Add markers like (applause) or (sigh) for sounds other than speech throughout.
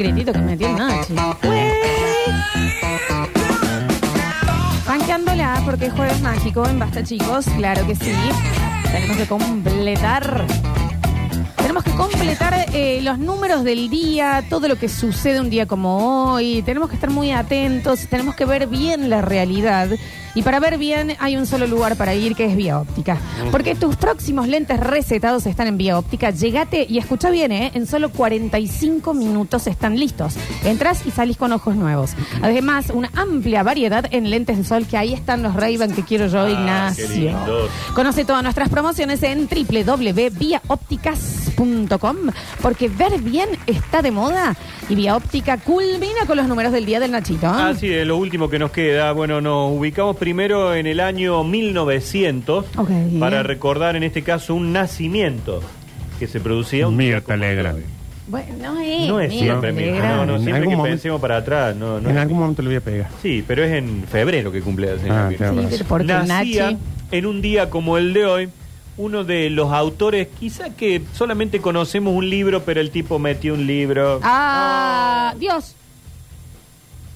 gritito que metió el Nachi. Güey. Ranqueándola porque es jueves mágico en Basta, chicos. Claro que sí. Tenemos que completar. Tenemos que completar eh, los números del día, todo lo que sucede un día como hoy. Tenemos que estar muy atentos, tenemos que ver bien la realidad. Y para ver bien hay un solo lugar para ir que es Vía Óptica. Porque tus próximos lentes recetados están en Vía Óptica. Llegate y escucha bien, ¿eh? en solo 45 minutos están listos. Entras y salís con ojos nuevos. Además, una amplia variedad en lentes de sol que ahí están los ray que quiero yo, Ah, Ignacio. Conoce todas nuestras promociones en www.viaopticas.com porque ver bien está de moda y Vía Óptica culmina con los números del día del Nachito. ¿eh? Así es, lo último que nos queda. Bueno, nos ubicamos primero en el año 1900 Ok. para recordar en este caso un nacimiento que se producía un día Mirta como hoy. Bueno, no es. No es mira, siempre. Mirta, no, no, En siempre algún que momento- pensemos para atrás. No, no. En algún momento le voy a pegar. Sí, pero es en febrero que cumple el señor Ah. Sí, Nacía Nachi. en un día como el de hoy uno de los autores, quizá que solamente conocemos un libro, pero el tipo metió un libro. Ah, Dios.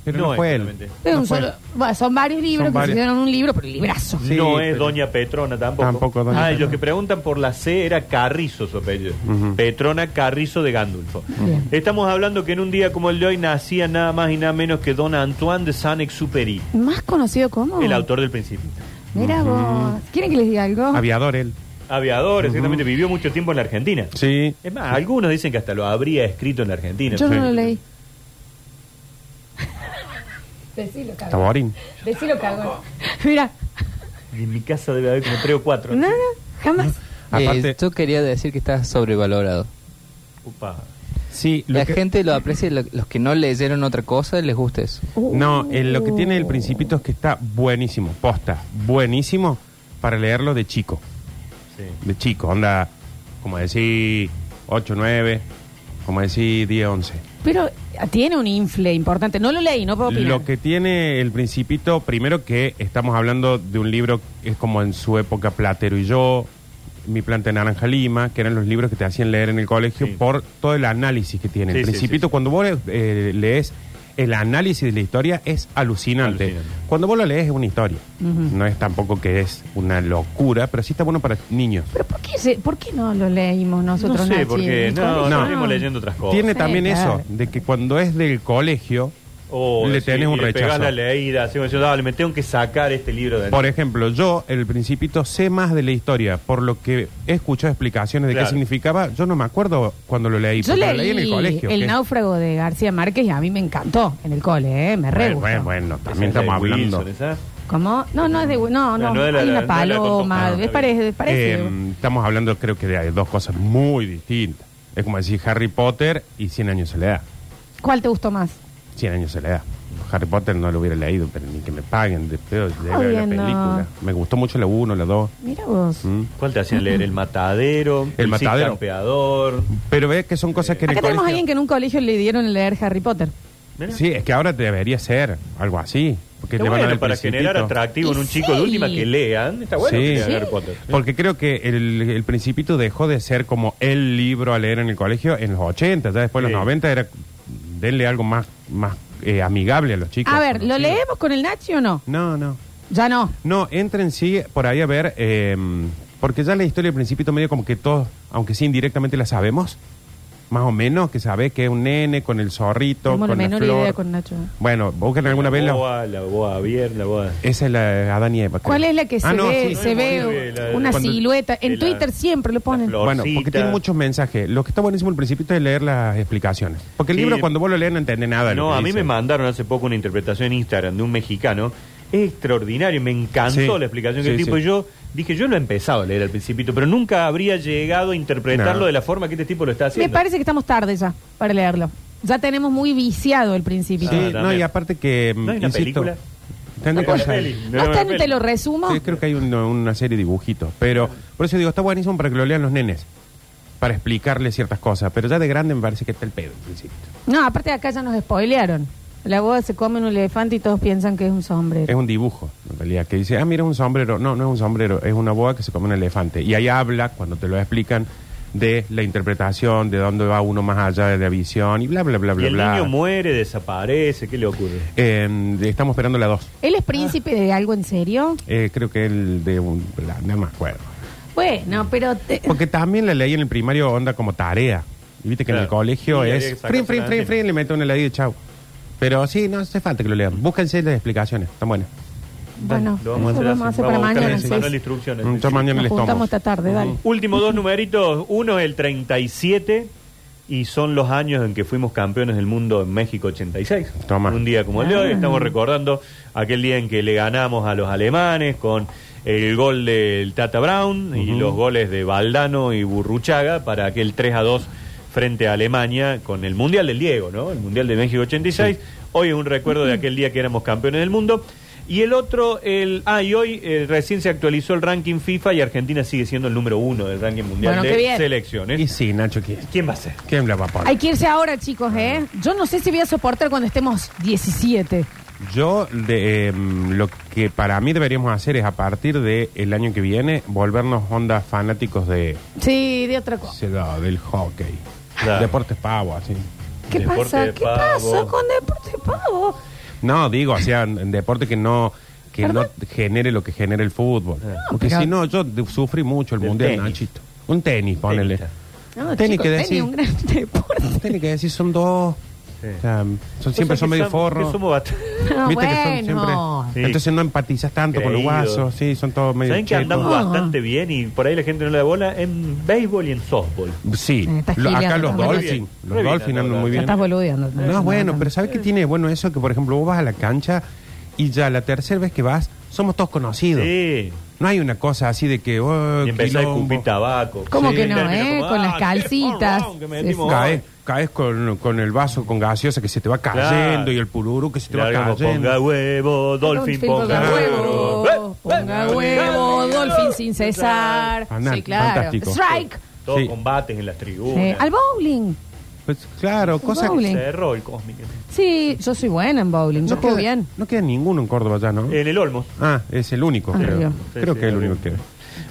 Pero no, fue él. solamente. Es No un fue. solo- bueno, son varios libros Son que varios. se hicieron un libro, pero librazo. Sí, no es pero- Doña Petrona tampoco. Tampoco Doña Ah, y Petrona. los que preguntan por la C era Carrizo su apellido. Ujú. Petrona Carrizo de Gandulfo. Bien. Estamos hablando que en un día como el de hoy nacía nada más y nada menos que Don Antoine de Saint-Exupéry, Más conocido como. el autor del Principito. Mira vos. ¿Quieren que les diga algo? Aviador él. Aviador, exactamente, vivió mucho tiempo en la Argentina. Sí. Es más, algunos dicen que hasta lo habría escrito en la Argentina. Yo no lo leí. (laughs) Decilo, cagón. Taborín. Decilo, cagón. Mira. Y en mi casa debe haber como tres o cuatro. No, no, jamás. Aparte- Eh, yo quería decir que está sobrevalorado. Upa. Sí, lo La que- gente lo aprecia, lo- los que no leyeron otra cosa les gusta eso. No, eh, lo que tiene el Principito es que está buenísimo, posta, buenísimo para leerlo de chico. Sí. De chico, onda, como decir 8, 9, como decir 10, 11. Pero tiene un infle importante. No lo leí, no puedo opinar. Lo que tiene el Principito, primero que estamos hablando de un libro, es como en su época Platero y yo, Mi planta de naranja lima, que eran los libros que te hacían leer en el colegio Sí. por todo el análisis que tiene. Sí, el sí, Principito, sí, sí. cuando vos eh, lees el análisis de la historia, es alucinante. Alucinante. Cuando vos lo lees es una historia. Ujú. No es tampoco que es una locura, pero sí está bueno para niños. Pero ¿por qué, se- ¿por qué no lo leímos nosotros, no sé, Nachi, porque en el no, colegio? no, venimos leyendo otras cosas. Tiene Sí, también claro. eso, de que cuando es del colegio, O le sí, tenés un y le pegás rechazo. la leída, así como diciendo, dale, me tengo que sacar este libro de Por ejemplo, yo, el Principito, sé más de la historia, por lo que he escuchado explicaciones de Claro. qué significaba. Yo no me acuerdo cuando lo leí, Yo porque lo leí en el colegio. El que- náufrago de García Márquez y a mí me encantó en el cole, ¿eh? Me re Bueno, gustó. bueno, bueno, Esa también es estamos de hablando. ¿Cómo? No, no es de... No, no, No, no es la- hay una no es la paloma. con- ah, es parece, parece- Eh, estamos hablando, creo que, de dos cosas muy distintas. Es como decir Harry Potter y 100 años de soledad. ¿Cuál te gustó más? 100 años de soledad. Harry Potter no lo hubiera leído, pero ni que me paguen de pedo de ver la película. Me gustó mucho la 1, la 2. Mira vos. ¿Mm? ¿Cuál te hacían leer? El matadero, El Matadero. campeador. Pero ve que son cosas que en Acá el tenemos a colegio... alguien que en un colegio le dieron leer Harry Potter. Mira. Sí, es que ahora debería ser algo así. Porque Está le van a bueno el para Principito. generar atractivo en Y un chico de sí. última que lean. Está bueno Sí. que lean. Harry Potter. Porque creo que el, el Principito dejó de ser como el libro a leer en el colegio en los 80, ya después de Sí. los 90 era denle algo más, más eh, amigable a los chicos. A ver, ¿lo conocidos. leemos con el Nachi o no? No, no. Ya no. No, entren sí por ahí a ver, eh, porque ya la historia del Principito medio como que todos, aunque sí indirectamente la sabemos, más o menos, que sabe que es un nene con el zorrito, la con la menor flor. idea con Nacho. Bueno, busquen alguna la vez la... boa, la boa abierta, la boa. Esa es la Adán y Eva. creo. ¿Cuál es la que se Ah, no, ve, sí. se No, ve la- una cuando- silueta? En de la- Twitter siempre lo ponen. flor. Bueno, porque tiene muchos mensajes. Lo que está buenísimo el principito es leer las explicaciones. Porque el Sí. libro cuando vos lo lees no entendés nada. de lo No, que a mí dice. me mandaron hace poco una interpretación en Instagram de un mexicano. Es extraordinario, me encantó Sí. la explicación que Sí, el tipo. sí. Y yo dije, yo lo he empezado a leer al principito, pero nunca habría llegado a interpretarlo No. de la forma que este tipo lo está Me haciendo. parece que estamos tarde ya para leerlo. Ya tenemos muy viciado el principio. Sí, Ah, no, también. y aparte que. ¿No hay una insisto, película? ¿No una peli? ¿No está en Te lo resumo? Sí, creo que hay una, una serie de dibujitos. Pero por eso digo, está buenísimo para que lo lean los nenes. Para explicarles ciertas cosas. Pero ya de grande me parece que está el pedo el principito. No, aparte de acá ya nos spoilearon. La boda se come un elefante y todos piensan que es un sombrero. Es un dibujo, en realidad, que dice, ah, mira, un sombrero. No, no es un sombrero, es una boa que se come un elefante. Y ahí habla, cuando te lo explican, de la interpretación, de dónde va uno más allá de la visión y bla, bla, bla, Y bla, el bla. niño muere, desaparece, ¿qué le ocurre? Eh, estamos esperando la 2. ¿Él es príncipe de algo en serio? Eh, creo que el de un... la- no me acuerdo. Bueno, pero... te- Porque también la leí en el primario onda como tarea. Y viste que en el colegio Y había es sacarse frin, frin, la frin, frin, le meto un heladito y chau. Pero sí, no hace falta que lo lean. Búsquense las explicaciones, están buenas. Bueno, Lo vamos a hacer, lo vamos a así. hacer para Vamos a buscar mañana. sí. manual de instrucciones. Yo mañana Nos les tomo. juntamos esta tarde, dale. Últimos dos numeritos. Uno es el 37 y son los años en que fuimos campeones del mundo en México 86. Toma. Un día como el de hoy. Ah. Estamos recordando aquel día en que le ganamos a los alemanes con el gol del Tata Brown y los goles de Valdano y Burruchaga para aquel 3 a 2 frente a Alemania con el Mundial del Diego, ¿no? El Mundial de México 86. Hoy es un recuerdo de aquel día que éramos campeones del mundo. Y el otro, el ah, y hoy eh, recién se actualizó el ranking FIFA y Argentina sigue siendo el número uno del ranking mundial Bueno, qué de bien. selecciones. Y sí, Nacho, ¿quién, ¿Quién va a ser? quién la va a poner? Hay que irse ahora, chicos, ¿eh? Yo no sé si voy a soportar cuando estemos 17. Yo, de, em, lo que para mí deberíamos hacer es a partir del año que viene volvernos ondas fanáticos de, Sí, de otra cosa. se da, del hockey. Claro. Deportes pavo, así. ¿Qué Deporte pasa? ¿Qué pavo. pasa con Deporte Pavo? No, digo, o sea, en deporte que no que no genere lo que genera el fútbol. Porque pero- si no, yo de- sufrí mucho el Del mundial, tenis. Nachito. Un tenis, ponele. Tenista. No, Tenis chicos, que tenis decir. un gran (laughs) deporte. Tenis que decir son dos. Sí. O sea, son, siempre O sea, son medio forros. que somos bastante- No, Viste que son bueno. siempre. Sí. Entonces no empatizas tanto con los Creídos. guasos, sí, son todos medio ¿Saben que checos. andamos bastante bien y por ahí la gente no le da bola? En béisbol y en softball. Sí, Eh, estás Lo- acá gileando, los estás Dolphins, los Muy bien, Dolphins andan muy Ya bien. estás boludeando. No, bueno, pero ¿sabes qué tiene bueno eso? Que por ejemplo vos vas a la cancha y ya la tercera vez que vas somos todos conocidos. Sí. No hay una cosa así de que... oh, Y empezó a quilombo. escupir tabaco. ¿Cómo Sí. que no, Termina eh? como, Con las ah, calcitas. porrón que Sí, metimos sí. hoy. Caes, caes con, con el vaso con gaseosa que se te va cayendo Claro. y el pururu que se te va Largamos, cayendo. ponga huevo, Dolphin, ponga, huevo. huevo. Ponga huevo, Dolphin sin cesar. Fanal- Sí, claro. fantástico. Strike. Todos Sí. combates en las tribunas. Eh, al bowling. Pues claro, cosas... Bowling. Cerró el cósmico. Sí, yo soy buena en bowling. Yo No juego queda, bien. no queda ninguno en Córdoba ya, ¿no? En el Olmos. ah, es el único, Ah, creo. Sí, creo sí, que es el único que...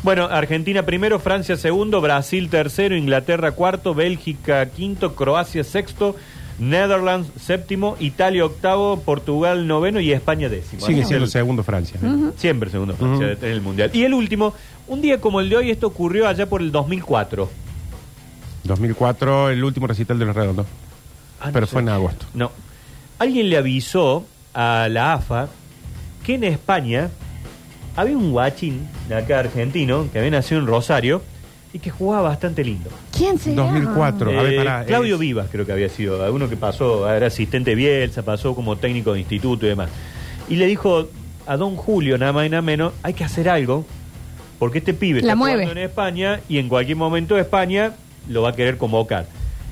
Bueno, Argentina primero, Francia segundo, Brasil tercero, Inglaterra cuarto, Bélgica quinto, Croacia sexto, Netherlands séptimo, Italia octavo, Portugal noveno y España décimo. Sigue siendo el- segundo Francia. ¿eh? Siempre segundo Francia en el Mundial. Y el último, un día como el de hoy, esto ocurrió allá por el 2004. 2004, el último recital de los redondos. Ah, no Pero sé. fue en agosto. No. Alguien le avisó a la AFA que en España había un guachín de acá argentino que había nacido en Rosario y que jugaba bastante lindo. ¿Quién se 2004. A ver, Eh, pará, Claudio es- Vivas creo que había sido, uno que pasó, era asistente de Bielsa, pasó como técnico de instituto y demás. Y le dijo a don Julio, nada más y nada menos, hay que hacer algo, porque este pibe La está mueve. jugando en España y en cualquier momento España lo va a querer convocar.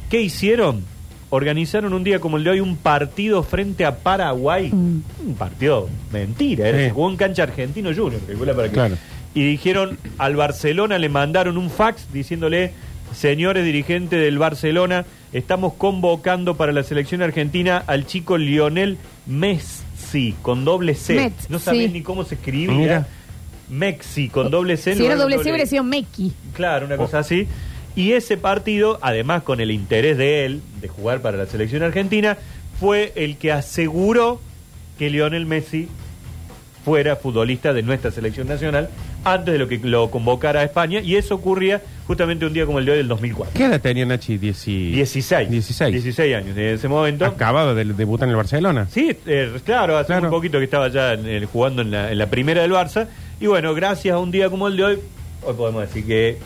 ¿Qué hicieron? Organizaron un día como el de hoy un partido frente a Paraguay. Mm. Un partido mentira, era, Sí. jugó en cancha argentino junior, para que- Claro. y dijeron al Barcelona, le mandaron un fax diciéndole, señores dirigentes del Barcelona, estamos convocando para la selección argentina al chico Lionel Messi, con doble C. Met, no sabés sí. ni cómo se escribía. Mira. Mexi, con doble C. Si era doble C, hubiera sido Meki. Claro, una cosa así. Y ese partido, además con el interés de él de jugar para la selección argentina, fue el que aseguró que Lionel Messi fuera futbolista de nuestra selección nacional antes de lo que lo convocara a España. Y eso ocurría justamente un día como el de hoy del 2004. ¿Qué edad tenía Nachi? Dieci- 16. 16. 16 años en ese momento. Acabado de debutar en el Barcelona. Sí, eh, claro, hace Claro. un poquito que estaba ya en el- jugando en la, en la primera del Barça. Y bueno, gracias a un día como el de hoy, hoy podemos decir que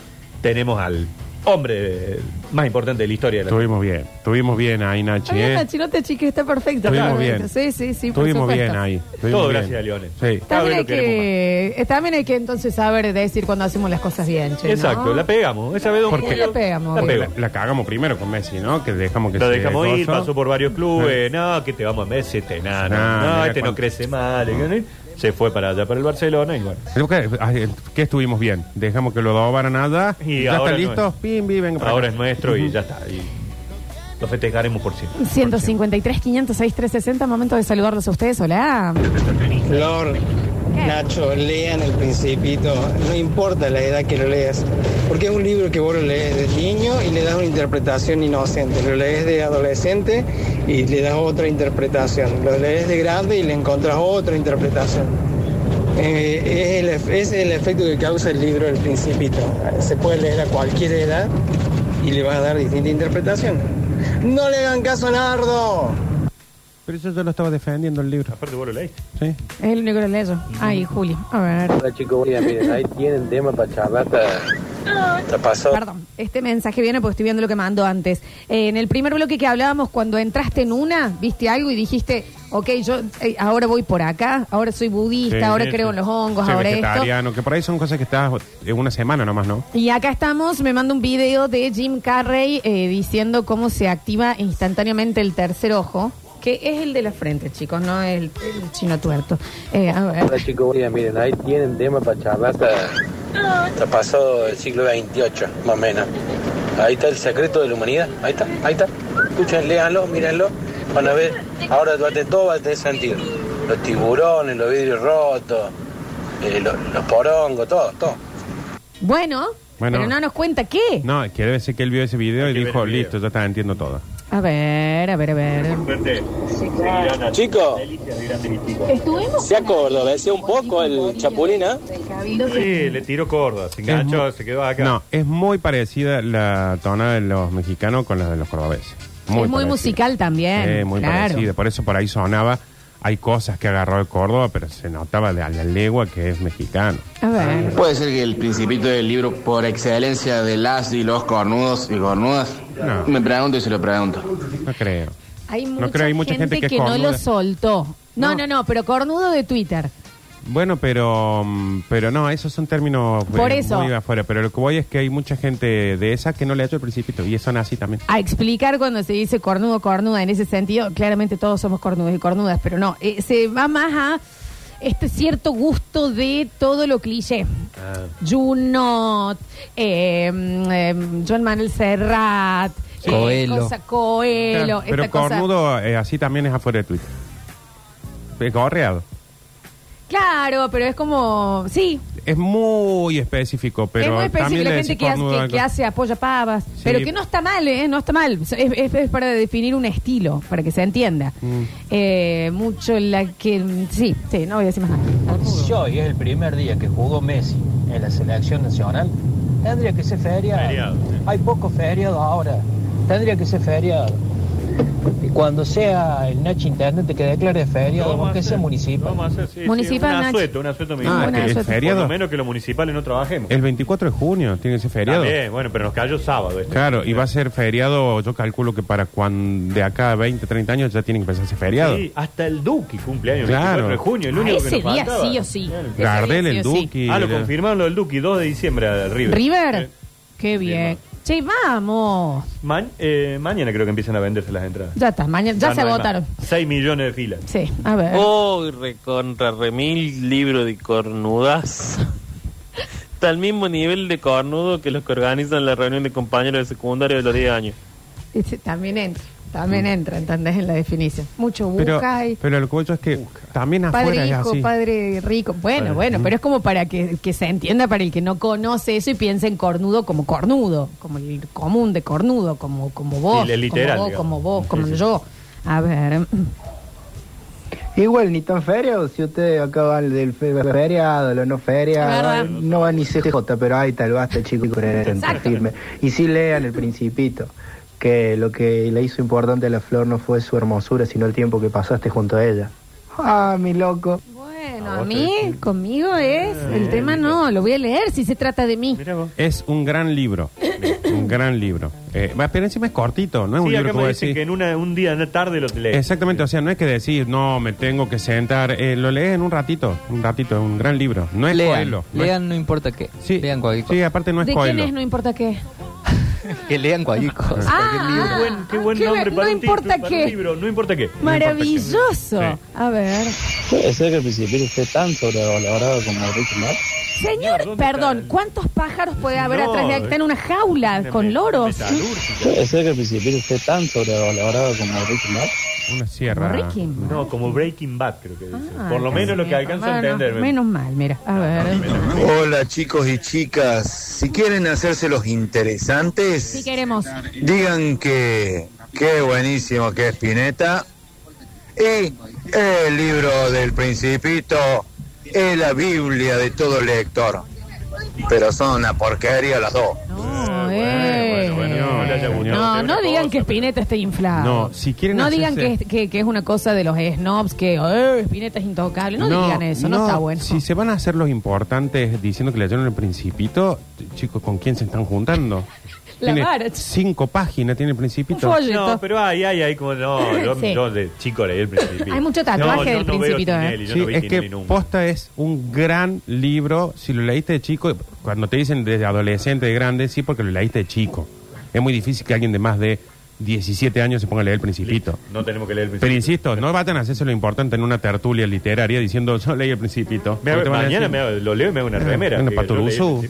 tenemos al hombre eh, más importante de la historia de la Estuvimos bien. Estuvimos bien ahí, Nachi. Ay, ¿eh? la chilota chica está perfecta. Estuvimos bien. Sí, sí, sí. Estuvimos bien ahí. estuvimos Todo bien. gracias a Lionel. Sí. También hay, que, eh, también hay que entonces saber decir cuando hacemos las cosas bien. che, ¿no? Exacto, la pegamos. Esa vez Don Porque- La pegamos. La la, la cagamos primero con Messi, ¿no? Que dejamos que Lo se dejamos ir, pasó por varios clubes. No, que te vamos a Messi, este nada, no, no, este no crece mal. Se fue para allá, para el Barcelona y bueno. Creo que, ¿Qué estuvimos bien? Dejamos que lo dobaran nada. Y ¿Ya ahora está no listo? es. Pim, pim, venga para Ahora acá. es nuestro y ya está. Y lo festejaremos por siempre. 153, 506, 360. Momento de saludarlos a ustedes. Hola. Flor, Nacho, lean El Principito, no importa la edad que lo leas, porque es un libro que vos lo lees de niño y le das una interpretación inocente, lo lees de adolescente y le das otra interpretación, lo lees de grande y le encontrás otra interpretación. Eh, es, el, es el efecto que causa el libro El Principito. Se puede leer a cualquier edad y le vas a dar distinta interpretación. No le hagan caso a Nardo. Pero eso yo lo estaba defendiendo el libro. Aparte vos lo leíste. Sí. Es el único que lo leo. Ay, Juli. A ver. Hola chicos, día, miren, ahí tienen tema para charlar. Está pasado. Perdón, este mensaje viene porque estoy viendo lo que mandó antes. Eh, en el primer bloque que hablábamos, cuando entraste en una, viste algo y dijiste, ok, yo eh, ahora voy por acá, ahora soy budista, Sí, ahora sí, creo en los hongos, Sí, ahora esto. vegetariano, que por ahí son cosas que estás en una semana nomás, ¿no? Y acá estamos, me manda un video de Jim Carrey eh, diciendo cómo se activa instantáneamente el tercer ojo, que es el de la frente, chicos, no el, el chino tuerto. Eh, a ver. Hola chicos, miren, ahí tienen tema para charlar. Está pasado el siglo XXVIII, más o menos. Ahí está el secreto de la humanidad. Ahí está, ahí está. Escuchen, léanlo, mírenlo. Van a ver, ahora todo va a tener sentido. Los tiburones, los vidrios rotos, eh, los, los porongos, todo, todo. Bueno, Bueno. pero no nos cuenta qué. No, que debe ser que él vio ese video Hay y que ver dijo, el video. listo, yo estaba entiendo todo. A ver, a ver, a ver. Seguirán a- Chicos. delicias de grandes discípulos. Estuvimos. Se acordó, un poco el chapulina. Sí, le tiró Córdoba, se enganchó, se quedó acá. No, es muy parecida la tonada de los mexicanos con la de los cordobeses. es muy parecida. musical también. Sí, muy claro. parecida. Por eso por ahí sonaba. Hay cosas que agarró de Córdoba, pero se notaba de a la legua que es mexicano. A ver. Puede ser que el principito del libro por excelencia de las y los cornudos y cornudas. No. Me pregunto y se lo pregunto. No creo. Hay No mucha, creo, hay mucha gente, gente que no lo soltó. No, No. no, no, pero cornudo de Twitter. Bueno, pero mm, pero no, esos son términos eh, Por eso. muy de afuera. Pero lo que voy es que hay mucha gente de esa que no le ha hecho el principito y son así también. A explicar cuando se dice cornudo, cornuda, en ese sentido, claramente todos somos cornudos y cornudas, pero no, eh, se va más a este cierto gusto de todo lo cliché. Ah. Junot, eh, mm, eh, John Manuel Serrat, eh, Coelho. cosa Coelho, pero esta cosa- cornudo eh, así también es afuera de Twitter. Es correado. Claro, pero es como, sí, Es muy específico, pero es muy específico también la le gente decís que hace, que, que hace apoya pavas, pero que no está mal, ¿eh? No está mal. Es, es- es para definir un estilo, para que se entienda. Mm. Eh, mucho la que... Sí, sí, no voy a decir más nada. Si hoy es el primer día que jugó Messi en la selección nacional, tendría que ser feriado. Feriado, sí. Hay pocos feriados ahora. Tendría que ser feriado. Y cuando sea el Nacho Intendente que declare feriado, vamos a aunque sea municipal. Vamos a hacer, sí, sí, Municipal, un asueto, un asueto Ah, municipal. Buena que el Por feriado. lo menos que los municipales no trabajemos. El 24 de junio tiene ese feriado. También, bueno, pero nos cayó sábado este. Claro, y va a ser feriado, yo calculo que para cuando de acá a 20, 30 años ya tienen que empezar a ser feriado. Sí, hasta el Duque cumpleaños, Claro. 24 de junio, el Ah, único ese que nos día faltaba. sí o sí. Ese Gardel, el sí o sí. Duque. Ah, lo confirmaron lo del Duque, 2 de diciembre al River. ¿River? Qué bien. Che, vamos. Ma- eh, mañana creo que empiezan a venderse las entradas. Ya está, mañana, ya, se agotaron. más. 6 millones de filas. Sí, a ver. Oh, recontra remil libro de cornudas. Está al mismo nivel de cornudo que los que organizan la reunión de compañeros de secundario de los 10 años. Ese también entra, también entra, ¿entendés? En la definición. Mucho Pero, bucay. pero lo que yo es que también afuera Padre es hijo, así. padre rico. Bueno, Padre- bueno, pero es como para que, que se entienda para el que no conoce eso y piense en cornudo como cornudo, como el común de cornudo, como, como vos, Sí, el literal, como vos, digamos. como vos, como Sí, sí. yo. A ver, Igual ni tan feriado, si ustedes acá van del fe- feriado, lo no Es verdad. feriado, no va ni CJ, pero ahí tal, basta chicos, coherente, Exacto. firme. Y sí lean el principito, que lo que le hizo importante a la flor no fue su hermosura, sino el tiempo que pasaste junto a ella. Ah, mi loco. bueno, ¿A a vos te mí, conmigo es, el bien, tema no, lo voy a leer si se trata de mí. Es un gran libro. (coughs) un gran libro. Eh, pero encima es cortito, no es un libro acá que me a dicen decir. que en una, un día, una tarde lo lees. Exactamente, o sea, no es que decir, no, me tengo que sentar. Eh, lo lees en un ratito, un ratito, es un gran libro. No es Lean, Coelho. no es- lean no importa qué. Sí, Lean cualquier cosa. sí, aparte no es ¿De quién Coelho. es? No importa qué. (laughs) Que lean cualquier cosa. Ah, cualquier libro. Qué buen, qué buen qué nombre para no un título, importa para qué. un libro, no importa qué. Maravilloso. Sí. A ver. Puede ser que el principito esté tan sobrevalorado como Breaking Bad. Señor, ¿dónde perdón, está el- ¿cuántos pájaros puede haber No, atrás de Está en una jaula Una con me- loros? metalúrgica. Puede ser que el principito esté tan sobrevalorado como Breaking Bad. Una sierra. Ricky. No, como Breaking Bad, creo que dice. Ah, Por lo menos lo que alcanza a entender. Menos mal, mira. A ver. Hola chicos y chicas, si quieren hacerse los interesantes, Si queremos. digan que qué buenísimo que es Pineta y el libro del principito es la Biblia de todo lector, pero son una porquería las dos. No, eh. bueno, bueno, no le haya digan cosa, que Spinetta está inflado. No, si quieren No digan que, es- que, que es una cosa de los snobs, que eh, Spinetta es intocable. No, digan eso, no, está bueno. Si se van a hacer los importantes diciendo que leyeron el Principito, chicos, ¿con quién se están juntando? La Tiene cinco páginas, tiene el Principito. Un. No, pero ahí, ahí, ahí, como no, (laughs) yo, Sí. yo de chico leí el Principito. Hay mucho tatuaje No, yo del no veo Principito, ¿eh? Tinelli, yo Sí, no vi es Tinelli que nunca. Posta es un gran libro. Si lo leíste de chico, cuando te dicen de adolescente, de grande, sí, porque lo leíste de chico. Es muy difícil que alguien de más de 17 años se ponga a leer el Principito. No tenemos que leer el Pero Principito. insisto, no vayan a hacerse lo importante en una tertulia literaria diciendo yo leí el Principito. Me hago- mañana me hago- lo leo y me hago una remera. Una que yo paturuzú.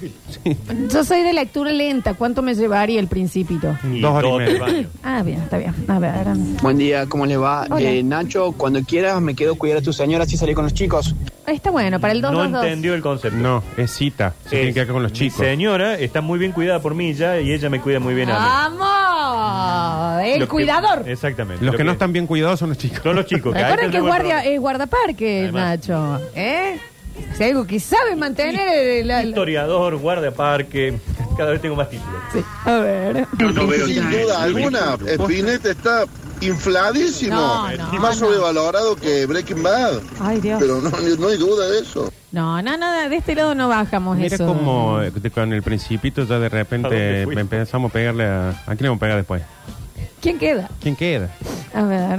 Soy de lectura lenta. ¿Cuánto me llevaría el Principito? Y Dos horas y media. Ah, bien, está bien. A ver. Buen día, ¿cómo les va? Eh, Nacho, cuando quieras me quedo a cuidar a tu señora así salí con los chicos. Está bueno, para el No 222. entendió el concepto. No, es cita. Se tiene que quedar con los chicos. Señora está muy bien cuidada por mí ya y ella me cuida muy bien a mí. ¡Vamos! El Lo que- cuidador. exactamente. Los Lo que no están bien cuidados son los chicos. Son los chicos. ahí Recuerden que es, guardia, es guardaparque, Además. Nacho. ¿Eh? Si hay algo que sabe mantener el- la- la- Historiador, guardaparque. Cada vez tengo más títulos. Sí. A ver. Sin duda alguna, Spinetta está infladísimo, No, no, más no. sobrevalorado que Breaking Bad. Ay, Dios. Pero no, no hay duda de eso. No, no, no, de este lado no bajamos Mira eso. como eh, de- con el principito ya de ¿A repente dónde fuiste? empezamos a pegarle a... ¿A quién le vamos a pegar después? ¿Quién queda? ¿Quién queda? A ver.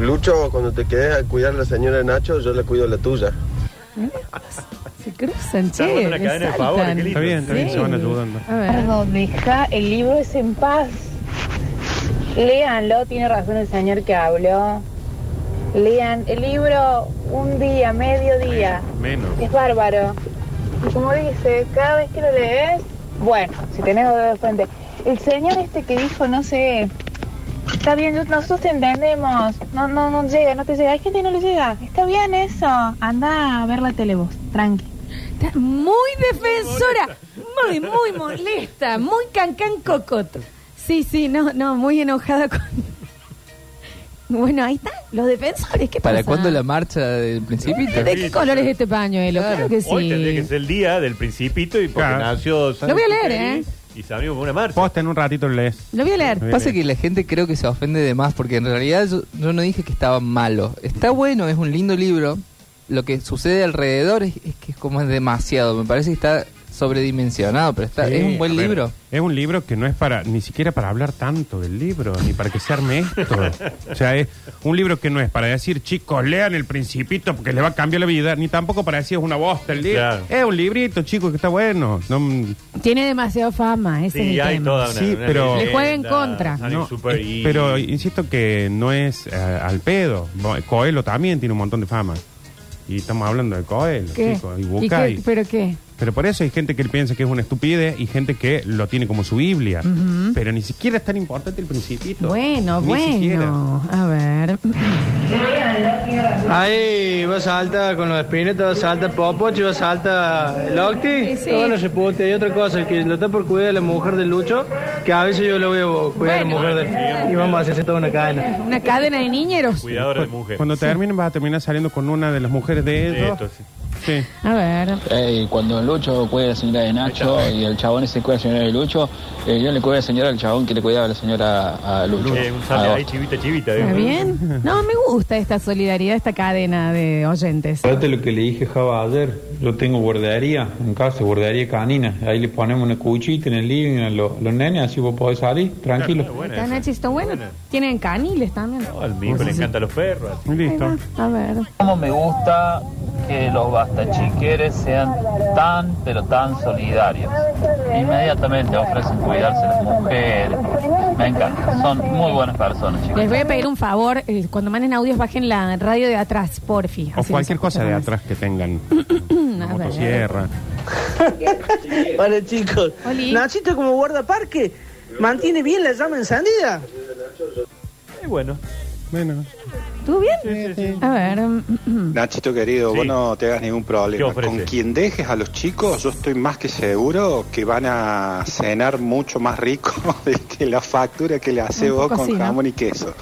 Lucho, cuando te quedes a cuidar a la señora Nacho, yo le cuido la tuya. (laughs) Se cruzan, Estamos che. cadena de lindo. Está bien, está bien, Sí. se van ayudando. A ver. Perdón, deja el libro es en paz. Léanlo, tiene razón el señor que habló. Lean el libro un día, medio día. Menos. Es bárbaro. Y como dice, cada vez que lo lees, bueno, si tenés dedos de frente. El señor este que dijo, no sé, está bien, nosotros te entendemos. No, no, no llega, no te llega. Hay gente que no le llega. Está bien eso. Anda a ver la tele vos, tranqui. Está muy defensora. Muy, muy molesta. Muy cancán cocoto. Sí, sí, no, no, muy enojada con. (laughs) Bueno, ahí está, los defensores, ¿qué ¿Para pasa? cuándo la marcha del Principito? ¿De qué color es este pañuelo? Claro, que sí. Hoy tendría que ser el día del Principito y porque Claro. nació San Lo voy a leer, Exupéry ¿eh? Y con una marcha. Posta en un ratito lo lees. Lo voy a leer. Pasa que la gente creo que se ofende de más porque en realidad yo, yo no dije que estaba malo. Está bueno, es un lindo libro. Lo que sucede alrededor es, es que es como es demasiado. Me parece que está sobredimensionado, pero está, Sí, es un buen a ver, libro. Es un libro que no es para, ni siquiera para hablar tanto del libro, ni para que se arme esto. o sea, es un libro que no es para decir, chicos, lean el principito porque les va a cambiar la vida, ni tampoco para decir es una bosta el libro. Claro. Es un librito, chicos, que está bueno. No, Tiene demasiada fama, ese es Sí, el hay tema. toda una, Sí, una pero- Le juega en leyenda, contra. No, eh, pero insisto que no es eh, al pedo. Bo- Coelho también tiene un montón de fama. Y estamos hablando de Coelho, ¿Qué? chicos, y ¿Y Bucay. ¿Pero qué? Pero por eso hay gente que piensa que es una estupidez y gente que lo tiene como su Biblia. Pero ni siquiera es tan importante el principito. Bueno, Ni siquiera. bueno. A ver. Ahí va a saltar con los espinetas, va a saltar Popochi, va a saltar el Octi. Sí. Bueno, se puede. Y otra cosa, el que lo está por cuidar a la mujer de Lucho, que a veces yo lo voy a cuidar Bueno. a la mujer de Y vamos a hacer toda una cadena. Una cadena de niñeros. Cuidadora de mujer. Cuando terminen vas a terminar saliendo con una de las mujeres de ellos. Esto, sí. Sí. A ver. Eh, cuando Lucho cuida a la señora de Nacho y el chabón ese cuida a la señora de Lucho, eh, yo le cuido a la señora al chabón que le cuidaba a la señora a Lucho. Eh, un sale ahí, chivita, chivita. ¿Está bien? No, me gusta esta solidaridad, esta cadena de oyentes. Fíjate lo que le dije a Java ayer. Yo tengo guardería en casa, guardería canina. Ahí le ponemos una cuchita en el living a los, los nenes, así vos podés salir tranquilo. Está Nachi, está bueno. Tienen caniles también. Al mismo le encantan los perros. Listo. A ver. Como me gusta que los bastachiqueres sean tan, pero tan solidarios. Inmediatamente ofrecen cuidarse de las mujeres. Me encanta. Son muy buenas personas, chicos. Les voy a pedir un favor, eh, cuando manden audios bajen la radio de atrás, porfi. O Así cualquier cosa de atrás que tengan. (clears throat) A ver. Motosierra. Hola chicos. Nachito como guardaparque mantiene bien la llama encendida. Y bueno. Bueno. ¿Tú bien? A ver. mm, Nachito querido, Sí. vos no te hagas ningún ¿Qué problema. ofrece? Con quien dejes a los chicos, yo estoy más que seguro que van a cenar mucho más rico (laughs) de que la factura que le hace Un vos poco con sí, ¿no? jamón y queso.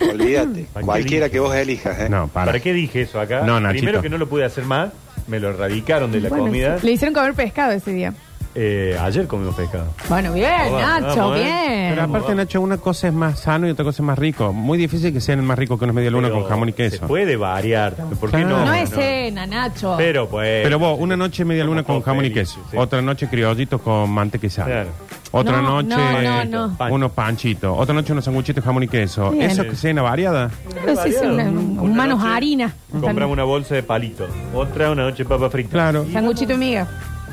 Olvídate, ¿Para qué cualquiera que vos elijas. ¿eh? No, para. ¿Para qué dije eso acá? No, Nachito. Primero que no lo pude hacer más, me lo erradicaron de la bueno, comida. sí. Le hicieron comer pescado ese día. Eh, ayer comimos pescado. Bueno, bien, Vamos, Nacho, vamos, ¿eh? bien. Pero aparte, Nacho, una cosa es más sano y otra cosa es más rico. Muy difícil que sean más rico que unos media luna Pero con jamón y Se queso. puede variar. ¿Por qué no? no, es cena, Nacho. Pero pues. Pero vos, una noche media luna con jamón y queso. sí. Otra noche criollitos con manteca y sal. Claro. Otra No, noche no, no, no. unos panchitos. Otra noche unos sanguchitos jamón y queso. Bien. Eso que cena variada. Pero sí, son una- Una manos noche harina. Compramos una bolsa de palitos. Otra, una noche papa frita. Claro. Sanguchito y miga.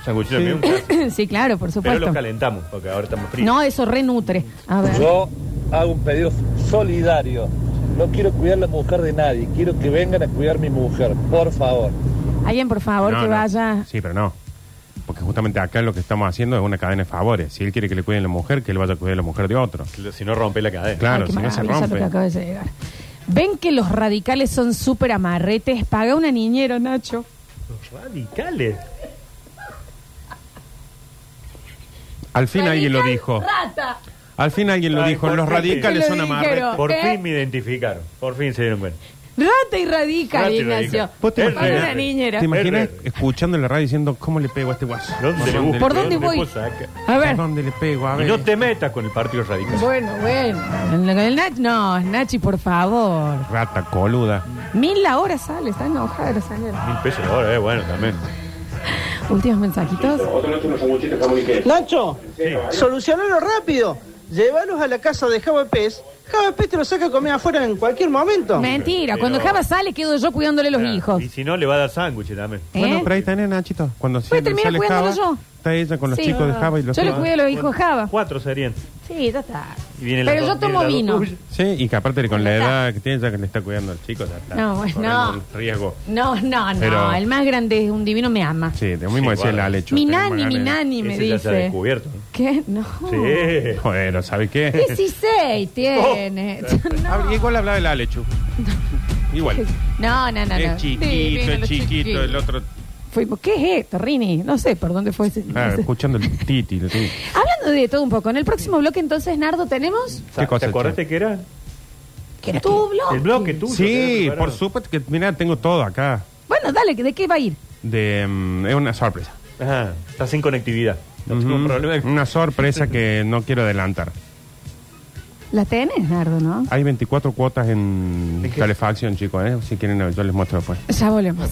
Sanguchito Sí. clásico. (coughs) sí, claro, por Pero supuesto. los calentamos, porque ahora estamos fríos. No, eso renutre. A ver. Yo hago un pedido solidario. No quiero cuidar la mujer de nadie. Quiero que vengan a cuidar mi mujer. Por favor. Alguien, por favor, No, que no. vaya. Sí, pero no. Porque justamente acá lo que estamos haciendo es una cadena de favores. Si él quiere que le cuiden la mujer, que él vaya a cuidar a la mujer de otro. Si no rompe la cadena. Claro, Ay, qué si no se maravilla lo rompe. que acaba de llegar. ¿Ven que los radicales son súper amarretes? Paga una niñera, Nacho. Radicales. Al fin alguien lo dijo. ¡Rata! Al fin alguien lo Ay, dijo. por Los fin. radicales Lo son dijeron. amarretes. Por ¿Eh? fin me identificaron. Por fin se dieron cuenta. Rata y radical, Rata y Ignacio. radical. ¿Vos te Es imaginas, Paga real. una niñera. ¿Te imaginas Es escuchando en la radio diciendo cómo le pego a este guaso? ¿Dónde le busco? ¿Por dónde voy? puedo sacar? A ver. ¿Por dónde le pego? A Y ver. no te metas con el partido radical. Bueno, bueno. Con el Nach- no, Nachi, por favor. Rata coluda. Mil la hora sale, está enojada la señora. Mil pesos la hora, eh, bueno, también. Últimos mensajitos. Nacho, solucionalo rápido. Llévalos a la casa de Java Pez. Java Pez te lo saca a comer afuera en cualquier momento. Mentira, Pero- cuando Java sale quedo yo cuidándole los hijos. Y si no, le va a dar sándwich también. ¿Eh? Bueno, pero ahí tenés, Nachito. Cuando sale cuidándolo Java, yo. está ella con los Sí, chicos de. Java y los Yo le Java. cuido a los hijos de Java. Cuatro serían. Sí, ya está. Y viene la Pero dos- yo tomo viene la vino. dos. Sí, y que aparte con la edad que tiene, ya que le está cuidando al chico, ya está. No, corriendo no. un riesgo. No, no, no. Pero- El más grande es un divino me ama. Sí, de mismo Sí, decía el guarda. Alecho. Mi tenemos nani, mi nani me Ese ya se ha dice. descubierto. ¿Qué? No. Sí. Bueno, ¿sabes qué? 16 (laughs) tiene. Ah, Igual hablaba el Alechu. (laughs) Igual. No, no, no. no. Es chiquito, Divino, es lo chiquito, el otro. Fuimos- ¿Qué es esto, Rini? No sé por dónde fue ese. Ah, escuchando el titi. el titi. (laughs) de todo un poco, en el próximo bloque entonces, Nardo, tenemos ¿Qué cosa, ¿Te acordaste que era? que tu bloque. El bloque tuyo. Sí, por supuesto que, mira, tengo todo acá. Bueno, dale, ¿de qué va a ir? De, mm, es una sorpresa. Ajá, está sin conectividad. No tengo problema. Una sorpresa que no quiero adelantar. La tenés, Nardo, ¿no? Hay 24 cuotas en calefacción, chicos, ¿eh? Si quieren, yo les muestro después. Ya volvemos.